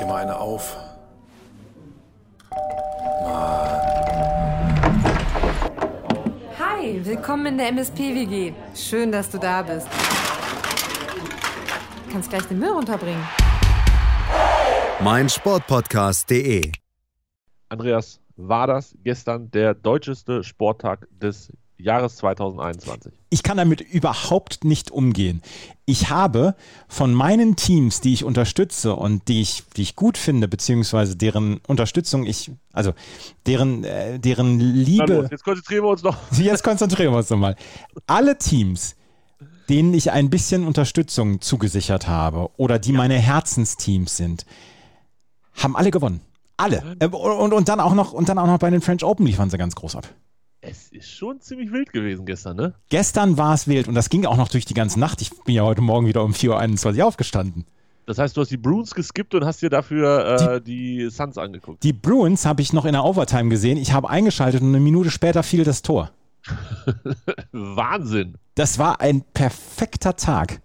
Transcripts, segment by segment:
dir mal eine auf. Hi, willkommen in der MSP-WG. Schön, dass du da bist. Du kannst gleich den Müll runterbringen. mein Sportpodcast.de. Andreas, war das gestern der deutscheste Sporttag des Jahres 2021? ich kann damit überhaupt nicht umgehen. Ich habe von meinen Teams, die ich unterstütze und die ich, die ich gut finde, beziehungsweise deren Unterstützung ich, also deren, äh, deren Liebe. los, jetzt konzentrieren wir uns noch. Jetzt konzentrieren wir uns nochmal. Alle Teams, denen ich ein bisschen Unterstützung zugesichert habe oder die meine Herzensteams sind, haben alle gewonnen. Alle. Äh, Und, und, dann auch noch, und dann auch noch bei den French Open liefern sie ganz groß ab. Es ist schon ziemlich wild gewesen gestern, ne? Gestern war es wild und das ging auch noch durch die ganze Nacht. Ich bin ja heute Morgen wieder um 4.21 Uhr aufgestanden. Das heißt, du hast die Bruins geskippt und hast dir dafür äh, die, Suns angeguckt. Die Bruins habe ich noch in der Overtime gesehen. Ich habe eingeschaltet und eine Minute später fiel das Tor. Wahnsinn. Das war ein perfekter Tag.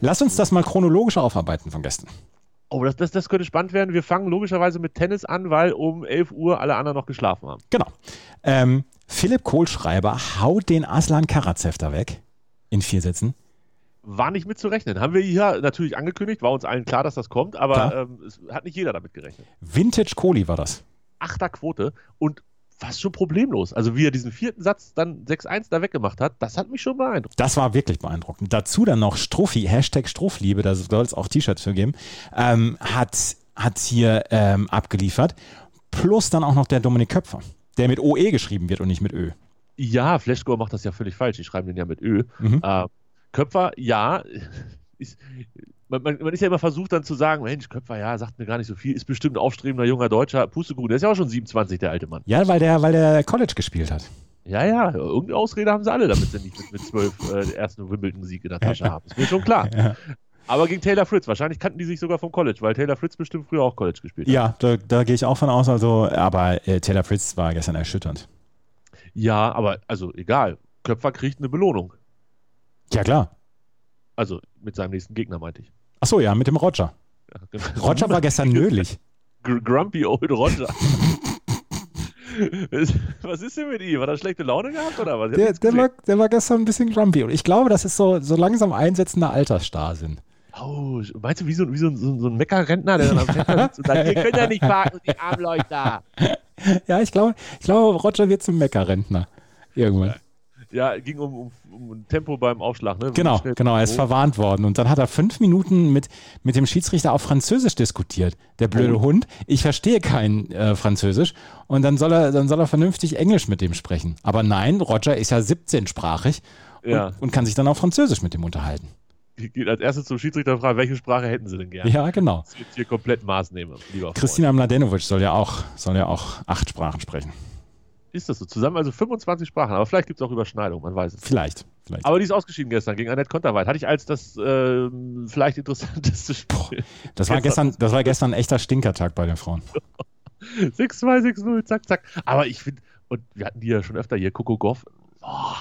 Lass uns das mal chronologisch aufarbeiten von gestern. Oh, das, das, das könnte spannend werden. Wir fangen logischerweise mit Tennis an, weil um 11 Uhr alle anderen noch geschlafen haben. Genau. Ähm, Philipp Kohlschreiber haut den Aslan Karatsev da weg. In vier Sätzen. War nicht mit zu rechnen. Haben wir hier natürlich angekündigt, war uns allen klar, dass das kommt, aber ähm, es hat nicht jeder damit gerechnet. Vintage Kohli war das. Achter Quote und fast schon problemlos. Also wie er diesen vierten Satz dann 6-1 da weggemacht hat, das hat mich schon beeindruckt. Das war wirklich beeindruckend. Dazu dann noch Strophi, Hashtag Strohliebe, da soll es auch T-Shirts für geben, ähm, hat, hat hier ähm, abgeliefert. Plus dann auch noch der Dominik Köpfer, der mit OE geschrieben wird und nicht mit Ö. Ja, Flashscore macht das ja völlig falsch. Die schreiben den ja mit Ö. Mhm. Äh, Köpfer, ja. Ist, man, man, man ist ja immer versucht dann zu sagen, Mensch, Köpfer, ja, sagt mir gar nicht so viel, ist bestimmt ein aufstrebender junger Deutscher. Pustekuchen, der ist ja auch schon 27, der alte Mann. Ja, weil der, weil der College gespielt hat. Ja, ja, irgendeine Ausrede haben sie alle, damit sie nicht mit, mit 12 äh, den ersten Wimbledon-Sieg in der Tasche haben. Ist mir schon klar. Ja. Aber gegen Taylor Fritz, wahrscheinlich kannten die sich sogar vom College, weil Taylor Fritz bestimmt früher auch College gespielt hat. Ja, da, da gehe ich auch von aus. Also, aber äh, Taylor Fritz war gestern erschütternd. Ja, aber also egal. Köpfer kriegt eine Belohnung. Ja, klar. Also mit seinem nächsten Gegner, meinte ich. Achso, ja, mit dem Roger. Ja, genau. Roger war gestern nölig. Gr Grumpy Old Roger. was ist denn mit ihm? Hat er schlechte Laune gehabt oder was? Der, der, war, der war gestern ein bisschen grumpy. Und ich glaube, das ist so, so langsam einsetzender Altersstarrsinn. Oh, meinst du, wie so, wie so, ein- so, so ein Meckerrentner, der dann am Fenster sitzt und sagt, ihr könnt ja nicht parken, die Armleuchter. Ja, ich glaube, ich glaube Roger wird zum Meckerrentner. Irgendwann. Ja, ging um, um, um Tempo beim Aufschlag, ne? Genau, genau, er ist verwarnt worden. Und dann hat er fünf Minuten mit, mit dem Schiedsrichter auf Französisch diskutiert. Der blöde Oh. Hund. Ich verstehe kein äh, Französisch. Und dann soll, er, dann soll er vernünftig Englisch mit dem sprechen. Aber nein, Roger ist ja 17-sprachig und, Ja. und kann sich dann auf Französisch mit dem unterhalten. Geht als erstes zum Schiedsrichter und fragt, welche Sprache hätten sie denn gerne? Ja, genau. Das ist jetzt hier komplett lieber Freund. Christina Mladenovic soll ja auch, soll ja auch acht Sprachen sprechen. Ist das so? Zusammen also 25 Sprachen, aber vielleicht gibt es auch Überschneidungen, man weiß es. Vielleicht. vielleicht. Aber die ist ausgeschieden gestern gegen Annette Konterweit. Hatte ich als das ähm, vielleicht interessanteste Spiel. Das war gestern- gestern, das war gestern ein echter Stinkertag bei den Frauen. 6-2, 6-0, zack, zack. Aber ich finde, und wir hatten die ja schon öfter hier, Coco Goff, oh,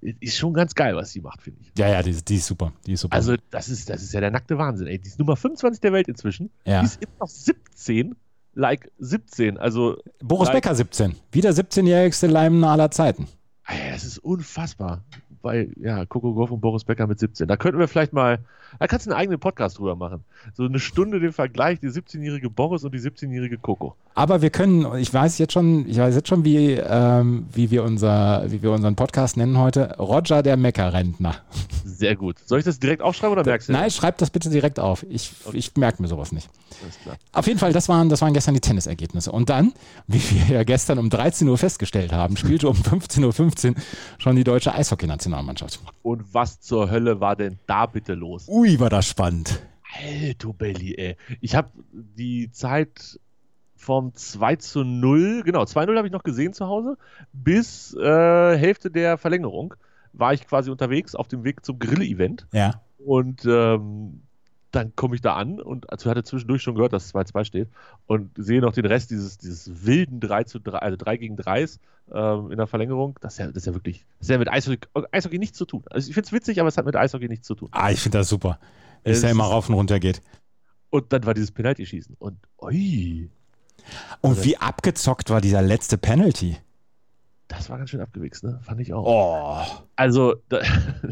ist schon ganz geil, was sie macht, finde ich. Ja, ja, die, die ist super. Die ist super. Also, das ist, das ist ja der nackte Wahnsinn, ey. Die ist Nummer 25 der Welt inzwischen. Ja. Die ist immer noch 17, like 17. Also, Boris like- Becker 17. Wieder 17-jährigste Leimener aller Zeiten. ey, das ist unfassbar. Bei, ja, Coco Goff und Boris Becker mit 17. Da könnten wir vielleicht mal, da kannst du einen eigenen Podcast drüber machen. So eine Stunde den Vergleich, die 17-jährige Boris und die 17-jährige Coco. Aber wir können, ich weiß jetzt schon, ich weiß jetzt schon, wie, ähm, wie, wir unser, wie wir unseren Podcast nennen heute. Roger der Meckerrentner. Sehr gut. Soll ich das direkt aufschreiben oder merkst du? Nein, schreib das bitte direkt auf. Ich, ich merke mir sowas nicht. Auf jeden Fall, das waren, das waren gestern die Tennisergebnisse. Und dann, wie wir ja gestern um 13 Uhr festgestellt haben, spielte um 15.15 Uhr schon die deutsche Eishockeynationalmannschaft. Und was zur Hölle war denn da bitte los? Ui, war das spannend. Alter Belly, ey. Ich habe die Zeit vom 2 zu 0, genau, 2-0 habe ich noch gesehen zu Hause, bis äh, Hälfte der Verlängerung war ich quasi unterwegs auf dem Weg zum Grill-Event Ja. und ähm, dann komme ich da an und also hatte zwischendurch schon gehört, dass 2-2 steht und sehe noch den Rest dieses, dieses wilden 3 zu 3, also 3 gegen 3 ähm, in der Verlängerung. Das ist ja, das ist ja wirklich, das ist ja mit Eishockey, Eishockey nichts zu tun. Also ich finde es witzig, aber es hat mit Eishockey nichts zu tun. Ah, ich finde das super. Wie es ja immer rauf und runter geht. Und dann war dieses Penalty-Schießen. Und ui, Und wie abgezockt war dieser letzte Penalty? Das war ganz schön abgewichst, ne? Fand ich auch. Oh. Also, da,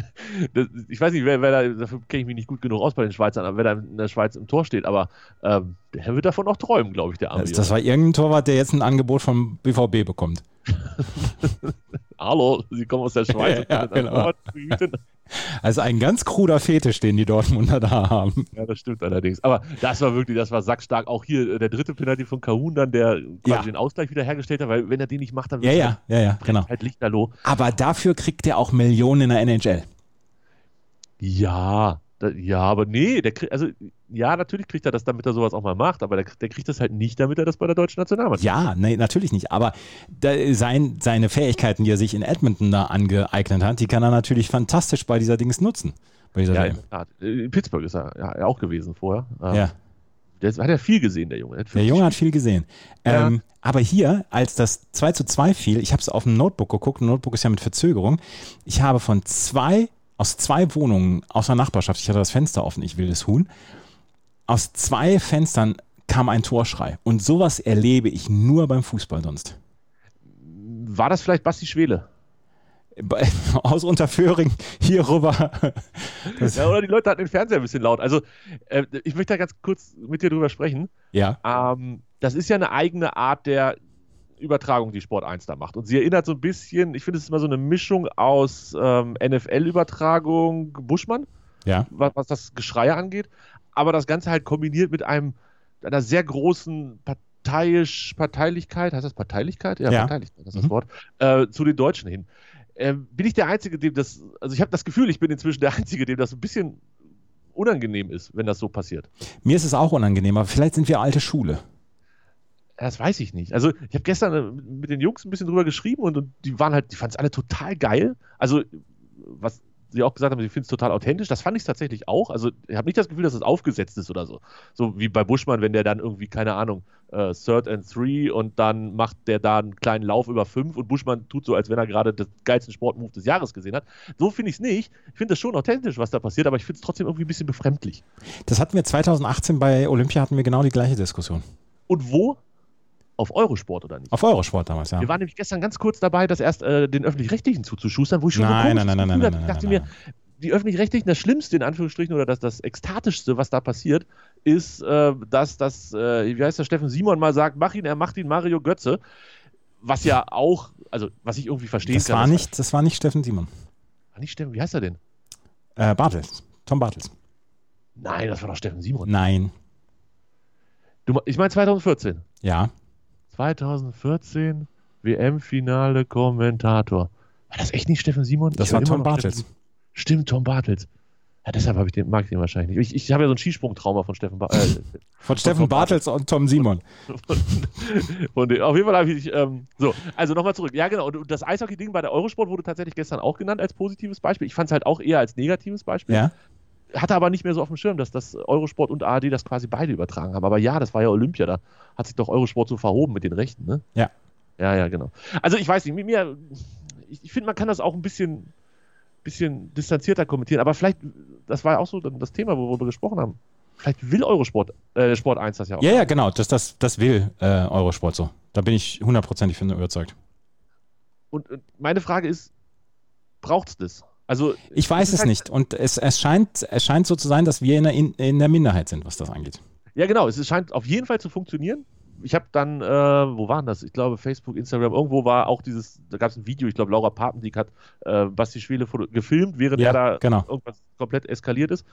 das, ich weiß nicht, wer, wer da, dafür kenne ich mich nicht gut genug aus bei den Schweizern, aber wer da in der Schweiz im Tor steht, aber ähm, der wird davon auch träumen, glaube ich, der arme Das, das war irgendein Torwart, der jetzt ein Angebot vom BVB bekommt. Hallo, Sie kommen aus der Schweiz. Ja, genau. Also ein ganz kruder Fetisch, den die Dortmunder da haben. Ja, das stimmt allerdings. Aber das war wirklich, das war sackstark. Auch hier äh, der dritte Penalty von Kahun dann, der quasi Ja. den Ausgleich wieder hergestellt hat, weil wenn er den nicht macht, dann Ja, ja, ja, ja, genau. halt Lichterloh. Aber dafür kriegt er auch Millionen in der NHL. Ja, ja, aber nee, der kriegt, also ja, natürlich kriegt er das, damit er sowas auch mal macht, aber der, der kriegt das halt nicht, damit er das bei der deutschen Nationalmannschaft Ja, nee, natürlich nicht. Aber sein, seine Fähigkeiten, die er sich in Edmonton da angeeignet hat, die kann er natürlich fantastisch bei dieser Dings nutzen. Bei dieser Ja, in Tat. Äh, In Pittsburgh ist er ja, auch gewesen vorher. Ähm, ja. Der hat ja viel gesehen, der Junge. Der Junge hat viel gesehen. Ja. Ähm, aber hier, als das 2 zu 2 fiel, ich habe es auf dem Notebook geguckt, ein Notebook ist ja mit Verzögerung, ich habe von zwei, aus zwei Wohnungen aus der Nachbarschaft, ich hatte das Fenster offen, ich will das Huhn, aus zwei Fenstern kam ein Torschrei. Und sowas erlebe ich nur beim Fußball sonst. War das vielleicht Basti Schwele? Bei- Aus Unterföhring hier rüber. Das, Ja, oder die Leute hatten den Fernseher ein bisschen laut. Also, äh, ich möchte da ganz kurz mit dir drüber sprechen. ja, Ähm, das ist ja eine eigene Art der Übertragung, die Sport 1 da macht. Und sie erinnert so ein bisschen, ich finde, es ist immer so eine Mischung aus ähm, NFL-Übertragung, Buschmann, ja. was, was das Geschrei angeht, aber das Ganze halt kombiniert mit einem, einer sehr großen parteiisch, Parteilichkeit, heißt das Parteilichkeit? Ja, Ja. Parteilichkeit, das ist das Mhm. Wort, äh, zu den Deutschen hin. Ähm, bin ich der Einzige, dem das, also ich habe das Gefühl, ich bin inzwischen der Einzige, dem das ein bisschen unangenehm ist, wenn das so passiert. Mir ist es auch unangenehm, aber vielleicht sind wir alte Schule. Das weiß ich nicht. Also ich habe gestern äh, mit den Jungs ein bisschen drüber geschrieben und, und die waren halt, die fanden es alle total geil. Also was sie auch gesagt haben, sie finden es total authentisch. Das fand ich tatsächlich auch. Also ich habe nicht das Gefühl, dass es aufgesetzt ist oder so. So wie bei Buschmann, wenn der dann irgendwie, keine Ahnung, äh, Third and Three und dann macht der da einen kleinen Lauf über fünf und Buschmann tut so, als wenn er gerade den geilsten Sportmove des Jahres gesehen hat. So finde ich es nicht. Ich finde das schon authentisch, was da passiert, aber ich finde es trotzdem irgendwie ein bisschen befremdlich. Das hatten wir 2018 bei Olympia, hatten wir genau die gleiche Diskussion. Und wo? Auf Eurosport oder nicht? Auf Eurosport damals, ja. Wir waren nämlich gestern ganz kurz dabei, das erst äh, den Öffentlich-Rechtlichen zuzuschustern, wo ich schon Nein, so nein, nein, nein, nein, nein, Ich dachte nein, mir, die Öffentlich-Rechtlichen, das Schlimmste in Anführungsstrichen oder das, das Ekstatischste, was da passiert, ist, äh, dass das, äh, wie heißt der Steffen Simon mal sagt, mach ihn, er macht ihn Mario Götze. Was ja auch, also was ich irgendwie verstehen Das kann. war nicht, das war nicht Steffen Simon. War nicht Steffen, wie heißt er denn? Äh, Bartels. Tom Bartels. Nein, das war doch Steffen Simon. Nein. Du, ich meine 2014. Ja. 2014 WM-Finale Kommentator. War das echt nicht Steffen Simon? Das Ich war Tom Bartels. Steffen- Stimmt, Tom Bartels. Ja, deshalb habe ich den, mag ich den wahrscheinlich nicht. Ich, ich habe ja so ein Skisprungtrauma von Steffen Bartels. Äh, Von Steffen Tom Bartels und Tom Simon. von, von auf jeden Fall habe ich. Ähm, so, also nochmal zurück. Ja, genau. Und das Eishockey-Ding bei der Eurosport wurde tatsächlich gestern auch genannt als positives Beispiel. Ich fand es halt auch eher als negatives Beispiel. Ja. Hatte aber nicht mehr so auf dem Schirm, dass das Eurosport und ARD das quasi beide übertragen haben. Aber ja, das war ja Olympia. Da hat sich doch Eurosport so verhoben mit den Rechten, ne? Ja. Ja, ja, genau. Also ich weiß nicht, mit mir, ich, ich finde, man kann das auch ein bisschen, bisschen distanzierter kommentieren, aber vielleicht, das war ja auch so das Thema, worüber wir gesprochen haben. Vielleicht will Eurosport, äh, Sport 1 das ja auch. Ja, ja, genau. Das, das, das will äh, Eurosport so. Da bin ich hundertprozentig von überzeugt. Und, und meine Frage ist, braucht es das? Also, Ich weiß es halt- nicht. Und es, es, scheint, es scheint so zu sein, dass wir in der, in, der Minderheit sind, was das angeht. Ja, genau. Es scheint auf jeden Fall zu funktionieren. Ich habe dann, äh, wo waren das? Ich glaube, Facebook, Instagram, irgendwo war auch dieses, da gab es ein Video, ich glaube, Laura Papendiek hat äh, Basti Schwele gefilmt, während Ja, er da genau. irgendwas komplett eskaliert ist.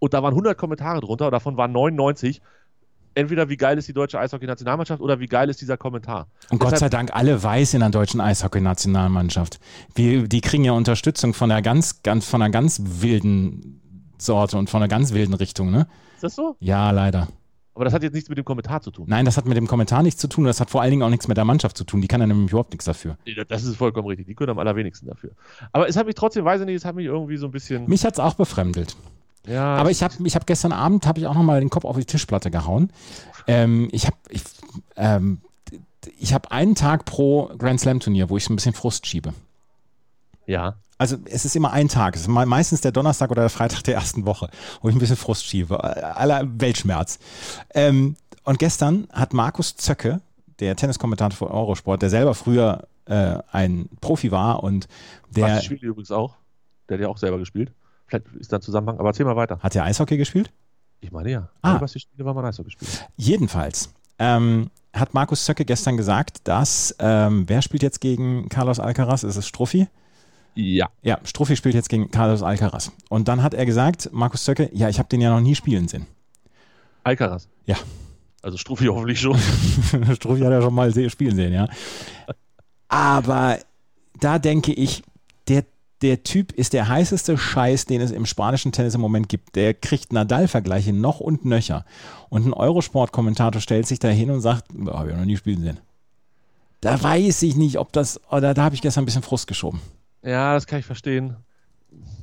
Und da waren 100 Kommentare drunter, davon waren 99. Entweder wie geil ist die deutsche Eishockey-Nationalmannschaft oder wie geil ist dieser Kommentar. Und Gott Deshalb- sei Dank alle weiß in der deutschen Eishockey-Nationalmannschaft. Die kriegen ja Unterstützung von der ganz, ganz, von einer ganz wilden Sorte und von einer ganz wilden Richtung, ne? Ist das so? Ja, leider. Aber das hat jetzt nichts mit dem Kommentar zu tun. Nein, das hat mit dem Kommentar nichts zu tun. Das hat vor allen Dingen auch nichts mit der Mannschaft zu tun. Die kann ja nämlich überhaupt nichts dafür. Das ist vollkommen richtig. Die können am allerwenigsten dafür. Aber es hat mich trotzdem, weiß ich nicht, es hat mich irgendwie so ein bisschen. Mich hat es auch befremdelt. Ja, Aber ich habe ich hab gestern Abend habe ich auch noch mal den Kopf auf die Tischplatte gehauen. Ähm, ich habe ich, ähm, ich hab einen Tag pro Grand Slam Turnier, wo ich so ein bisschen Frust schiebe. Ja. Also es ist immer ein Tag. Es ist me- meistens der Donnerstag oder der Freitag der ersten Woche, wo ich ein bisschen Frust schiebe. Aller Weltschmerz. Ähm, und gestern hat Markus Zöcke, der Tenniskommentator von Eurosport, der selber früher äh, ein Profi war und der Basti Schwede übrigens auch. Der hat ja auch selber gespielt. Vielleicht ist da ein Zusammenhang, aber erzähl mal weiter. hat der Eishockey gespielt? Ich meine ja. Ah. Ah. Basti Schwede war mal Eishockey gespielt. Jedenfalls ähm, hat Markus Zöcke gestern gesagt, dass ähm, wer spielt jetzt gegen Carlos Alcaraz? Ist es Struffi? Ja. Ja, Struffi spielt jetzt gegen Carlos Alcaraz. Und dann hat er gesagt, Markus Zöcke, ja, ich habe den ja noch nie spielen sehen. Alcaraz. Ja. Also Struffi hoffentlich schon. Struffi hat er schon mal spielen sehen, ja. Aber da denke ich, der, der Typ ist der heißeste Scheiß, den es im spanischen Tennis im Moment gibt. Der kriegt Nadal-Vergleiche noch und nöcher. Und ein Eurosport-Kommentator stellt sich da hin und sagt, habe ich noch nie spielen sehen. Da weiß ich nicht, ob das, oder da habe ich gestern ein bisschen Frust geschoben. Ja, das kann ich verstehen.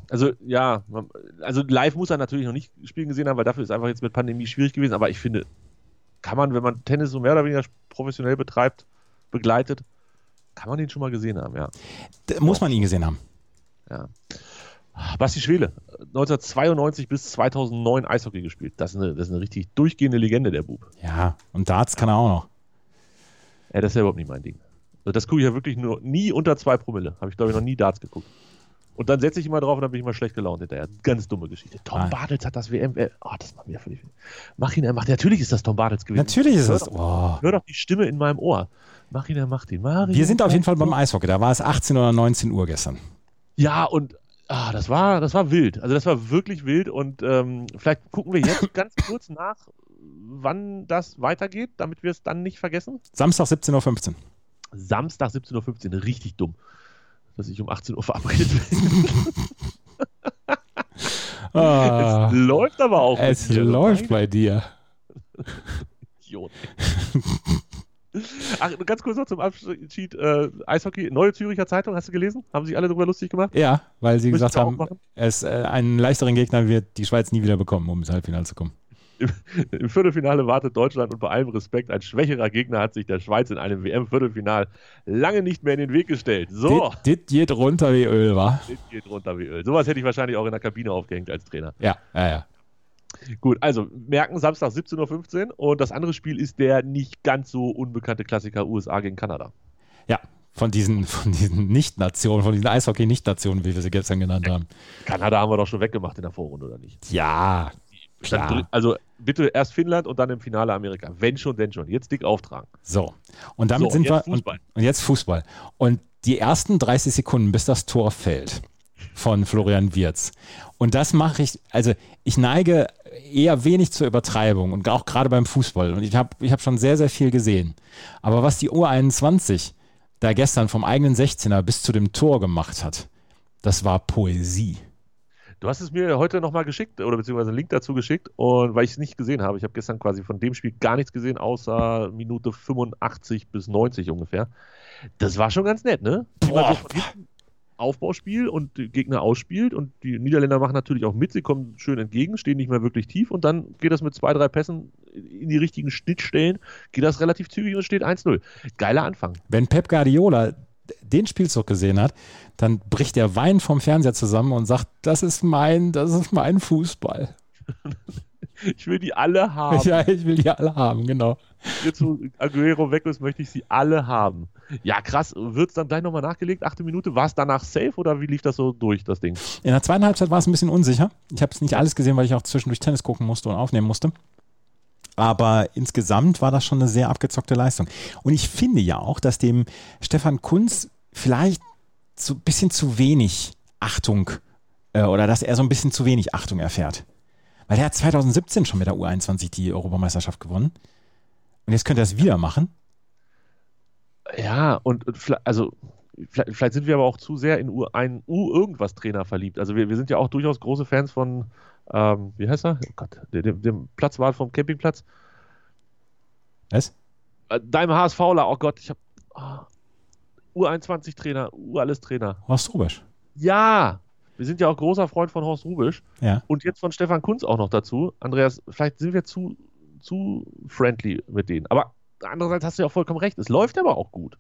Also, ja, also live muss er natürlich noch nicht spielen gesehen haben, weil dafür ist einfach jetzt mit Pandemie schwierig gewesen. Aber ich finde, kann man, wenn man Tennis so mehr oder weniger professionell betreibt, begleitet, kann man den schon mal gesehen haben, ja. Da muss man ihn gesehen haben. Ja. Basti Schwele, 1992 bis 2009 Eishockey gespielt. Das ist, eine, das ist eine richtig durchgehende Legende, der Bub. Ja, und Darts kann er auch noch. Ja, das ist ja überhaupt nicht mein Ding. Also das gucke ich ja wirklich nur nie unter zwei Promille. Habe ich, glaube ich, noch nie Darts geguckt. Und dann setze ich immer drauf und dann bin ich immer schlecht gelaunt hinterher. Ganz dumme Geschichte. Tom Ah. Bartels hat das WM. äh, Oh, das macht mir völlig. Mach ihn, er macht. Natürlich ist das Tom Bartels gewesen. Natürlich ist hör es. Doch, Oh. hör doch die Stimme in meinem Ohr. Mach ihn, er macht ihn. Ihn, Wir sind auf jeden Fall beim. Eishockey. Da war es 18 oder 19 Uhr gestern. Ja, und ah, das, war, das war wild. Also, das war wirklich wild. Und ähm, vielleicht gucken wir jetzt ganz kurz nach, wann das weitergeht, damit wir es dann nicht vergessen. Samstag 17.15 Uhr. Samstag 17.15 Uhr, richtig dumm, dass ich um 18 Uhr verabredet bin. Ah, Es läuft aber auch. es läuft bei dir. Idiot. Ach, ganz kurz noch zum Abschied. Äh, Eishockey, Neue Züricher Zeitung, hast du gelesen? Haben sich alle darüber lustig gemacht? Ja, weil sie Müsst gesagt haben, es, äh, einen leichteren Gegner wird die Schweiz nie wieder bekommen, um ins Halbfinale zu kommen. Im Viertelfinale wartet Deutschland und bei allem Respekt, ein schwächerer Gegner hat sich der Schweiz in einem WM-Viertelfinal lange nicht mehr in den Weg gestellt. So, Das geht runter wie Öl, wa? das geht runter wie Öl. Sowas hätte ich wahrscheinlich auch in der Kabine aufgehängt als Trainer. Ja, ja, ja. Gut, also merken Samstag 17.15 Uhr und das andere Spiel ist der nicht ganz so unbekannte Klassiker USA gegen Kanada. Ja, von diesen, von diesen Nicht-Nationen, von diesen Eishockey-Nicht-Nationen, wie wir sie gestern genannt haben. Kanada haben wir doch schon weggemacht in der Vorrunde, oder nicht? Ja, Klar. Also bitte erst Finnland und dann im Finale Amerika. Wenn schon, denn schon. Jetzt dick auftragen. so. Und damit So, sind jetzt wir. Fußball. Und, und jetzt Fußball. Und die ersten 30 Sekunden, bis das Tor fällt von Florian Wirz. Und das mache ich, also ich neige eher wenig zur Übertreibung und auch gerade beim Fußball. Und ich habe ich hab schon sehr, sehr viel gesehen. Aber was die U21 da gestern vom eigenen 16er bis zu dem Tor gemacht hat, das war Poesie. Du hast es mir heute nochmal geschickt oder beziehungsweise einen Link dazu geschickt und weil ich es nicht gesehen habe. Ich habe gestern quasi von dem Spiel gar nichts gesehen, außer Minute 85 bis 90 ungefähr. Das war schon ganz nett, ne? Boah. so von hinten Aufbauspiel und die Gegner ausspielt und die Niederländer machen natürlich auch mit, sie kommen schön entgegen, stehen nicht mehr wirklich tief und dann geht das mit zwei, drei Pässen in die richtigen Schnittstellen, geht das relativ zügig und steht 1-0. Geiler Anfang. Wenn Pep Guardiola den Spielzug gesehen hat, dann bricht der Wein vom Fernseher zusammen und sagt, das ist mein, das ist mein Fußball. Ich will die alle haben. Ja, ich will die alle haben, genau. jetzt wo Aguero weg ist, möchte ich sie alle haben. Ja, krass. Wird es dann gleich nochmal nachgelegt? Achte Minute. War es danach safe oder wie lief das so durch, das Ding? In der zweiten Halbzeit war es ein bisschen unsicher. Ich habe es nicht alles gesehen, weil ich auch zwischendurch Tennis gucken musste und aufnehmen musste. Aber insgesamt war das schon eine sehr abgezockte Leistung. Und ich finde ja auch, dass dem Stefan Kunz vielleicht so ein bisschen zu wenig Achtung äh, oder dass er so ein bisschen zu wenig Achtung erfährt. Weil der hat 2017 schon mit der U21 die Europameisterschaft gewonnen. Und jetzt könnte er es wieder machen. Ja, und, und vielleicht- also vielleicht, vielleicht sind wir aber auch zu sehr in U, einen U-Irgendwas-Trainer verliebt. Also wir, wir sind ja auch durchaus große Fans von, ähm, wie heißt er? Oh Gott, der, dem, dem Platzwart vom Campingplatz. Was? Äh, Deinem HSVler, oh Gott, ich habe U21-Trainer, U-Alles-Trainer. Horst Rubisch. Ja, wir sind ja auch großer Freund von Horst Rubisch. Ja. Und jetzt von Stefan Kunz auch noch dazu. Andreas, vielleicht sind wir zu, zu friendly mit denen. Aber andererseits hast du ja auch vollkommen recht. Es läuft aber auch gut.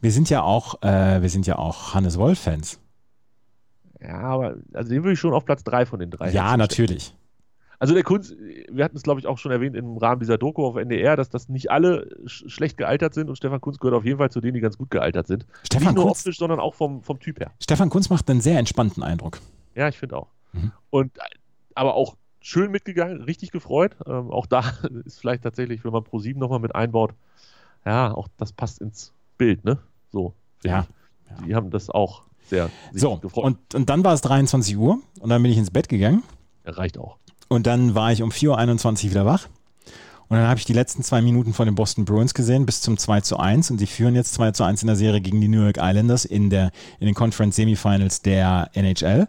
Wir sind ja auch, äh, wir sind ja auch Hannes Wolf-Fans. Ja, aber also den würde ich schon auf Platz 3 von den drei. Ja, natürlich. Also der Kunst, wir hatten es glaube ich auch schon erwähnt im Rahmen dieser Doku auf NDR, dass das nicht alle sch schlecht gealtert sind und Stefan Kunz gehört auf jeden Fall zu denen, die ganz gut gealtert sind. Stefan nicht nur Kunz, optisch, sondern auch vom, vom Typ her. Stefan Kunz macht einen sehr entspannten Eindruck. Ja, ich finde auch. Mhm. Und aber auch schön mitgegangen, richtig gefreut. Ähm, auch da ist vielleicht tatsächlich, wenn man Pro7 nochmal mit einbaut, ja, auch das passt ins Bild, ne? So. Ja. ich. Die haben das auch sehr So, gefreut. und, und dann war es 23 Uhr und dann bin ich ins Bett gegangen reicht auch. Und dann war ich um 4.21 Uhr wieder wach. Und dann habe ich die letzten zwei Minuten von den Boston Bruins gesehen bis zum 2 zu 1 und sie führen jetzt 2 zu 1 in der Serie gegen die New York Islanders in, der, in den Conference Semifinals der NHL.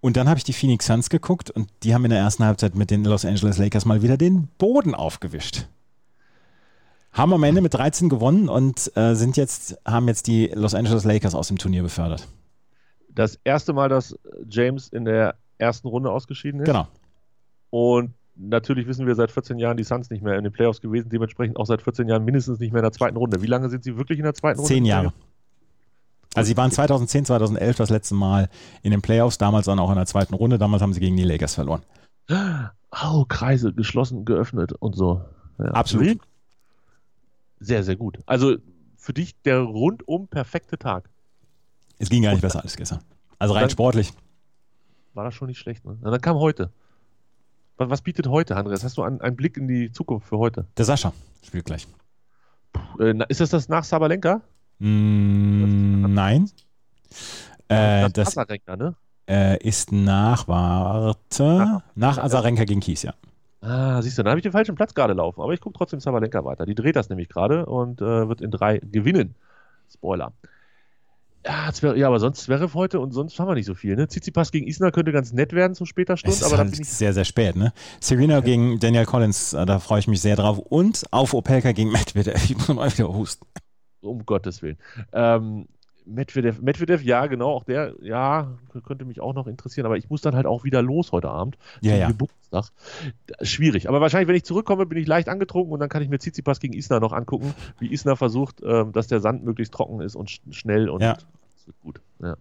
Und dann habe ich die Phoenix Suns geguckt und die haben in der ersten Halbzeit mit den Los Angeles Lakers mal wieder den Boden aufgewischt. Haben am Ende mit 13 gewonnen und äh, sind jetzt, haben jetzt die Los Angeles Lakers aus dem Turnier befördert. Das erste Mal, dass James in der ersten Runde ausgeschieden ist. Genau. Und natürlich wissen wir seit 14 Jahren die Suns nicht mehr in den Playoffs gewesen, dementsprechend auch seit 14 Jahren mindestens nicht mehr in der zweiten Runde. Wie lange sind sie wirklich in der zweiten Runde? Zehn Jahre. Also sie waren 2010, 2011 das letzte Mal in den Playoffs, damals dann auch in der zweiten Runde. Damals haben sie gegen die Lakers verloren. Oh, Kreise geschlossen, geöffnet und so. Ja. Absolut. Sehr, sehr gut. Also für dich der rundum perfekte Tag. Es ging gar nicht besser als gestern. Also rein sportlich. War das schon nicht schlecht, ne? Und dann kam heute. Was, was bietet heute, Andreas? Hast du einen, einen Blick in die Zukunft für heute? Der Sascha spielt gleich. Äh, na, ist das das nach Sabalenka? Mm, nein. Äh, das Azarenka, ne? äh, ist nach, warte, nach Azarenka gegen Kies, ja. Ah, siehst du, dann habe ich den falschen Platz gerade laufen. Aber ich gucke trotzdem Sabalenka weiter. Die dreht das nämlich gerade und äh, wird in drei gewinnen. Spoiler. Ja, Zver ja, aber sonst Zverev heute und sonst haben wir nicht so viel. Ne? Tsitsipas gegen Isner könnte ganz nett werden zu später Es Stunde, ist aber halt ich sehr, sehr spät, ne? Serena gegen Daniel Collins, äh, da freue ich mich sehr drauf. Und auf Opelka gegen Medvedev. Ich muss mal wieder husten. um Gottes Willen. Ähm, Medvedev, Medvedev, ja, genau, auch der, ja, könnte mich auch noch interessieren, aber ich muss dann halt auch wieder los heute Abend. Ja, ja. Geburtstag. Schwierig. Aber wahrscheinlich, wenn ich zurückkomme, bin ich leicht angetrunken und dann kann ich mir Tsitsipas gegen Isner noch angucken, wie Isner versucht, ähm, dass der Sand möglichst trocken ist und sch schnell und Ja. das wird gut. Ja.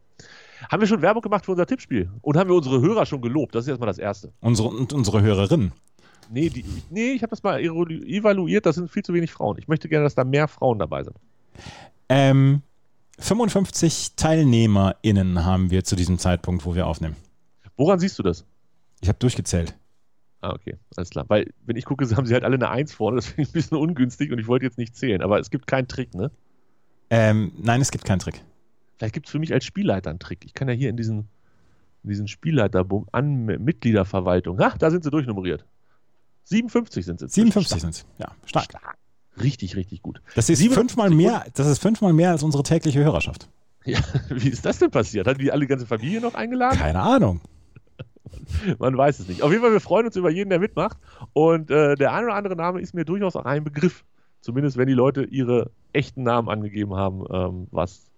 Haben wir schon Werbung gemacht für unser Tippspiel? Und haben wir unsere Hörer schon gelobt? Das ist erstmal das Erste. Unsere, und unsere Hörerin. Nee, die, nee ich habe das mal evalu- evaluiert, das sind viel zu wenig Frauen. Ich möchte gerne, dass da mehr Frauen dabei sind. Ähm, 55 TeilnehmerInnen haben wir zu diesem Zeitpunkt, wo wir aufnehmen. Woran siehst du das? Ich habe durchgezählt. Ah, okay, alles klar. Weil, wenn ich gucke, haben sie halt alle eine Eins vorne, das finde ich ein bisschen ungünstig und ich wollte jetzt nicht zählen. Aber es gibt keinen Trick, ne? Ähm, nein, es gibt keinen Trick. Vielleicht gibt es für mich als Spielleiter einen Trick. Ich kann ja hier in diesen, in diesen Spielleiterbum an Mitgliederverwaltung. Ach, da sind sie durchnummeriert. 57 sind sie. 57 sind es. Ja, stark. Stark. Richtig, richtig gut. Das ist 57 fünfmal mehr, das ist fünfmal mehr als unsere tägliche Hörerschaft. Ja, wie ist das denn passiert? Hat die alle ganze Familie noch eingeladen? Keine Ahnung. Man weiß es nicht. Auf jeden Fall, wir freuen uns über jeden, der mitmacht. Und äh, der ein oder andere Name ist mir durchaus auch ein Begriff. Zumindest wenn die Leute ihre echten Namen angegeben haben, ähm, was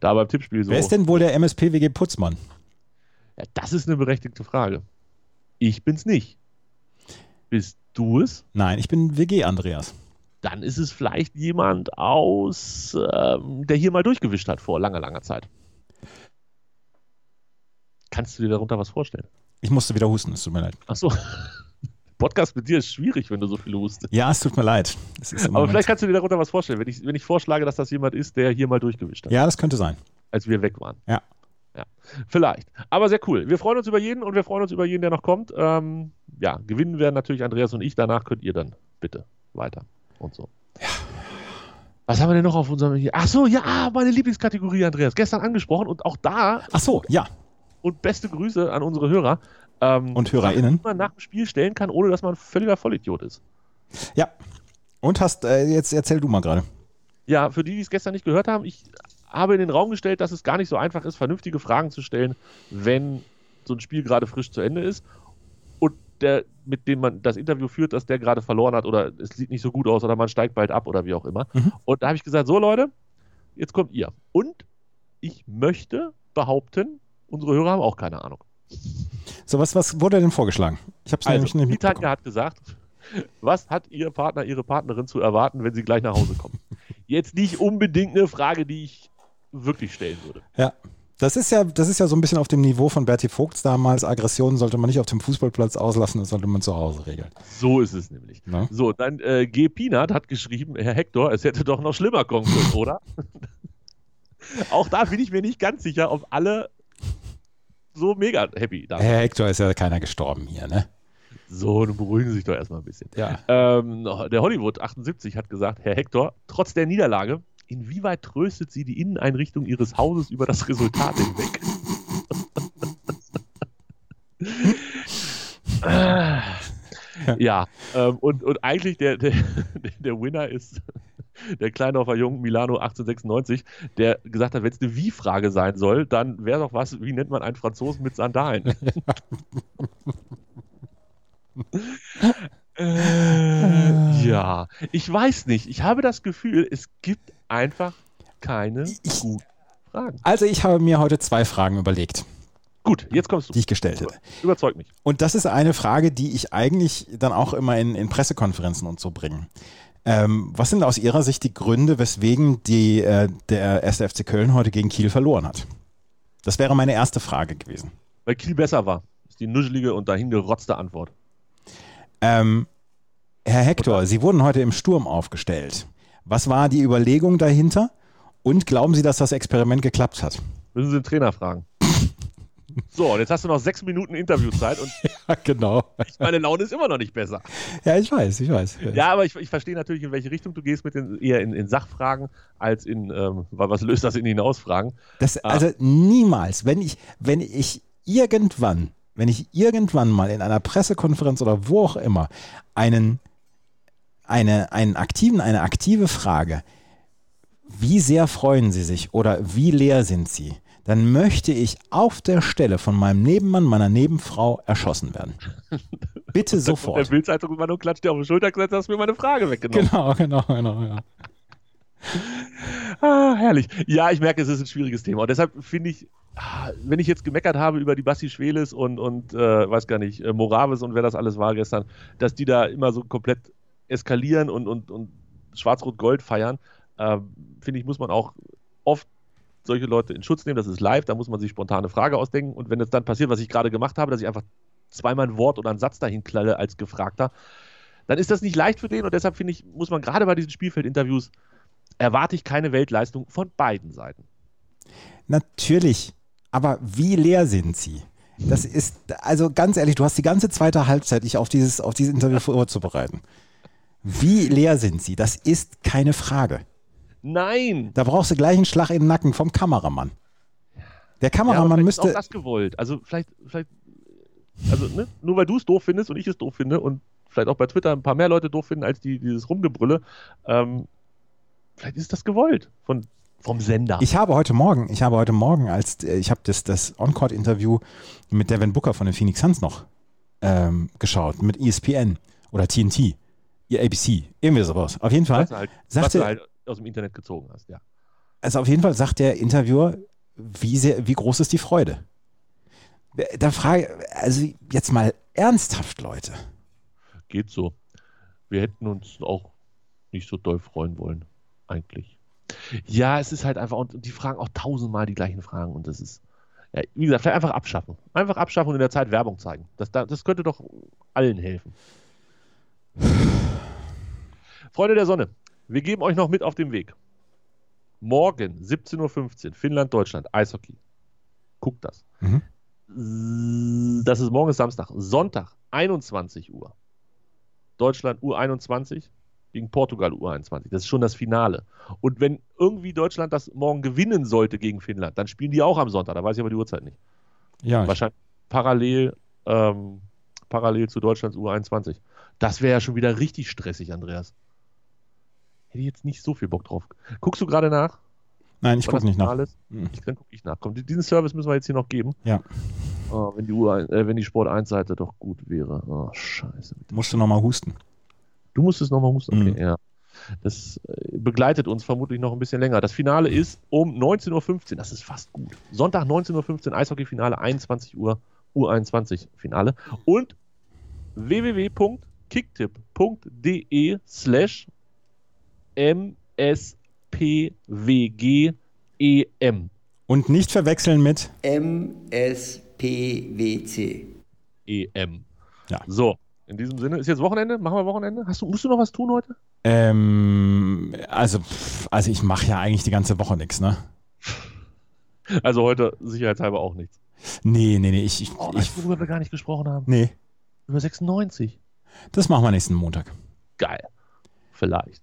da beim Tippspiel so. Wer ist denn wohl der MSPWG Putzmann? Ja, das ist eine berechtigte Frage. Ich bin's nicht. Bist du es? Nein, ich bin WG Andreas. Dann ist es vielleicht jemand aus, ähm, der hier mal durchgewischt hat vor langer, langer Zeit. Kannst du dir darunter was vorstellen? Ich musste wieder husten, es tut mir leid. Achso. Podcast mit dir ist schwierig, wenn du so viel hustest. Ja, es tut mir leid. Aber Moment- vielleicht kannst du dir darunter was vorstellen, wenn ich, wenn ich vorschlage, dass das jemand ist, der hier mal durchgewischt hat, ja, das könnte sein. als wir weg waren. Ja. ja. Vielleicht. Aber sehr cool. Wir freuen uns über jeden und wir freuen uns über jeden, der noch kommt. Ähm, ja, gewinnen werden natürlich Andreas und ich. Danach könnt ihr dann bitte weiter und so. Was haben wir denn noch auf unserem hier? Ach so, ja, meine Lieblingskategorie, Andreas. Gestern angesprochen und auch da Ach so, ja. und beste Grüße an unsere Hörer. Ähm, Und HörerInnen. Die man nach dem Spiel stellen kann, ohne dass man ein völliger Vollidiot ist. Ja. Und hast, äh, jetzt erzähl du mal gerade. Ja, für die, die es gestern nicht gehört haben, ich habe in den Raum gestellt, dass es gar nicht so einfach ist, vernünftige Fragen zu stellen, wenn so ein Spiel gerade frisch zu Ende ist und der, mit dem man das Interview führt, dass der gerade verloren hat oder es sieht nicht so gut aus oder man steigt bald ab oder wie auch immer. Mhm. Und da habe ich gesagt, so Leute, jetzt kommt ihr. Und ich möchte behaupten, unsere Hörer haben auch keine Ahnung. So, was, was wurde denn vorgeschlagen? Ich habe es nämlich Also, nicht die Tanja mitbekommen. hat gesagt, was hat Ihr Partner, Ihre Partnerin zu erwarten, wenn sie gleich nach Hause kommen? Jetzt nicht unbedingt eine Frage, die ich wirklich stellen würde. Ja. Das ist ja, das ist ja so ein bisschen auf dem Niveau von Bertie Vogts damals. Aggressionen sollte man nicht auf dem Fußballplatz auslassen, das sollte man zu Hause regeln. So ist es nämlich. Ne? So, dann äh, G. Peanut hat geschrieben, Herr Hector, es hätte doch noch schlimmer kommen können, oder? Auch da bin ich mir nicht ganz sicher, ob alle so mega happy da sind. Herr Hector ist ja keiner gestorben hier, ne? So, nun beruhigen Sie sich doch erstmal ein bisschen. Ja. Ähm, der Hollywood 78 hat gesagt, Herr Hector, trotz der Niederlage, inwieweit tröstet Sie die Inneneinrichtung Ihres Hauses über das Resultat hinweg? Ah. ja, ähm, und, und eigentlich der, der, der Winner ist der Kleindorfer Jung Milano 1896, der gesagt hat, wenn es eine Wie-Frage sein soll, dann wäre doch was, wie nennt man einen Franzosen mit Sandalen? äh, ja, ich weiß nicht. Ich habe das Gefühl, es gibt einfach keine Ich- guten Fragen. Also ich habe mir heute zwei Fragen überlegt, Gut, jetzt kommst die du. ich gestellt hätte. Überzeug mich. Und das ist eine Frage, die ich eigentlich dann auch immer in, in Pressekonferenzen und so bringe. Ähm, was sind aus Ihrer Sicht die Gründe, weswegen die, äh, der 1. FC Köln heute gegen Kiel verloren hat? Das wäre meine erste Frage gewesen. Weil Kiel besser war. Ist die nuschelige und dahingerotzte Antwort. Ähm, Herr Hector, Sie wurden heute im Sturm aufgestellt. Was war die Überlegung dahinter? Und glauben Sie, dass das Experiment geklappt hat? Müssen Sie den Trainer fragen. So, und jetzt hast du noch sechs Minuten Interviewzeit und Ja, genau. meine Laune ist immer noch nicht besser. Ja, ich weiß, ich weiß. Ja, aber ich, ich verstehe natürlich, in welche Richtung du gehst mit den eher in, in Sachfragen als in, ähm, was löst das in hinausfragen. Das, also niemals, wenn ich, wenn ich irgendwann, wenn ich irgendwann mal in einer Pressekonferenz oder wo auch immer einen, eine, einen aktiven, eine aktive Frage, wie sehr freuen Sie sich oder wie leer sind Sie, dann möchte ich auf der Stelle von meinem Nebenmann, meiner Nebenfrau erschossen werden. Bitte Der sofort. Bildzeitung war nur klatscht dir auf die Schulter gesagt, hast mir meine Frage weggenommen. Genau, genau, genau. Ja. Ah, herrlich. Ja, ich merke, es ist ein schwieriges Thema. Und deshalb finde ich, ah, wenn ich jetzt gemeckert habe über die Basti Schweles und, und äh, weiß gar nicht, äh, Moraves und wer das alles war gestern, dass die da immer so komplett eskalieren und, und, und Schwarz-Rot-Gold feiern, äh, finde ich, muss man auch oft solche Leute in Schutz nehmen. Das ist live, da muss man sich spontane Frage ausdenken. Und wenn es dann passiert, was ich gerade gemacht habe, dass ich einfach zweimal ein Wort oder einen Satz dahin klalle als Gefragter, dann ist das nicht leicht für den und deshalb finde ich, muss man gerade bei diesen Spielfeldinterviews erwarte ich keine Weltleistung von beiden Seiten. Natürlich. Aber wie leer sind sie? Das ist, also ganz ehrlich, du hast die ganze zweite Halbzeit, dich auf dieses, auf dieses Interview vorzubereiten. Wie leer sind sie? Das ist keine Frage. Nein! Da brauchst du gleich einen Schlag in den Nacken vom Kameramann. Der Ja, Kameramann ist müsste. auch das gewollt. Also vielleicht, vielleicht, also ne, nur weil du es doof findest und ich es doof finde und vielleicht auch bei Twitter ein paar mehr Leute doof finden als die, dieses Rumgebrülle, ähm, vielleicht ist das gewollt von, vom Sender. Ich habe heute Morgen, ich habe heute Morgen, als äh, ich habe das, das On-Court-Interview mit Devin Booker von den Phoenix Suns noch ähm, geschaut, mit ESPN oder TNT, ja, ABC, irgendwie sowas. Auf jeden Fall. was, du halt, was sagte- du halt aus dem Internet gezogen hast, ja. Also auf jeden Fall sagt der Interviewer, wie, sehr, wie groß ist die Freude? Da frage also jetzt mal ernsthaft, Leute. Geht so. Wir hätten uns auch nicht so doll freuen wollen, eigentlich. Ja, es ist halt einfach, und die fragen auch tausendmal die gleichen Fragen und das ist, ja, wie gesagt, vielleicht einfach abschaffen. Einfach abschaffen und in der Zeit Werbung zeigen. Das, da- das könnte doch allen helfen. Freunde der Sonne, wir geben euch noch mit auf den Weg. Morgen, 17.15 Uhr, Finnland, Deutschland, Eishockey. Guckt das. Mhm. Das ist morgen ist Samstag. Sonntag, 21 Uhr. Deutschland U21 gegen Portugal U21. Das ist schon das Finale. Und wenn irgendwie Deutschland das morgen gewinnen sollte gegen Finnland, dann spielen die auch am Sonntag. Da weiß ich aber die Uhrzeit nicht. Ja, ich, Wahrscheinlich parallel, ähm, parallel zu Deutschlands U21. Das wäre ja schon wieder richtig stressig, Andreas. Hätte ich jetzt nicht so viel Bock drauf. Guckst du gerade nach? nein, ich gucke nicht nach. Ist? Mhm. Ich, dann gucke ich nach. Komm, diesen Service müssen wir jetzt hier noch geben. Ja. Oh, wenn, die Uhr, äh, wenn die Sport 1 Seite doch gut wäre. Oh, scheiße. Musst du nochmal husten. Du musst es nochmal husten. Okay, Mhm. ja. Das äh, begleitet uns vermutlich noch ein bisschen länger. Das Finale ist um 19.15 Uhr. Das ist fast gut. Sonntag 19.15 Uhr, Eishockey-Finale, 21 Uhr, U21-Finale. Und www.kicktipp.de slash mspwgem. Und nicht verwechseln mit MSPWC. EM. Ja. So, in diesem Sinne, ist jetzt Wochenende? Machen wir Wochenende? Hast du, musst du noch was tun heute? ähm, also, also ich mache ja eigentlich die ganze Woche nichts, ne? Also heute sicherheitshalber auch nichts. Nee, nee, nee, ich, ich, Oh, ich worüber wir gar nicht gesprochen haben? nee, Über 96. das machen wir nächsten Montag. Geil. Vielleicht.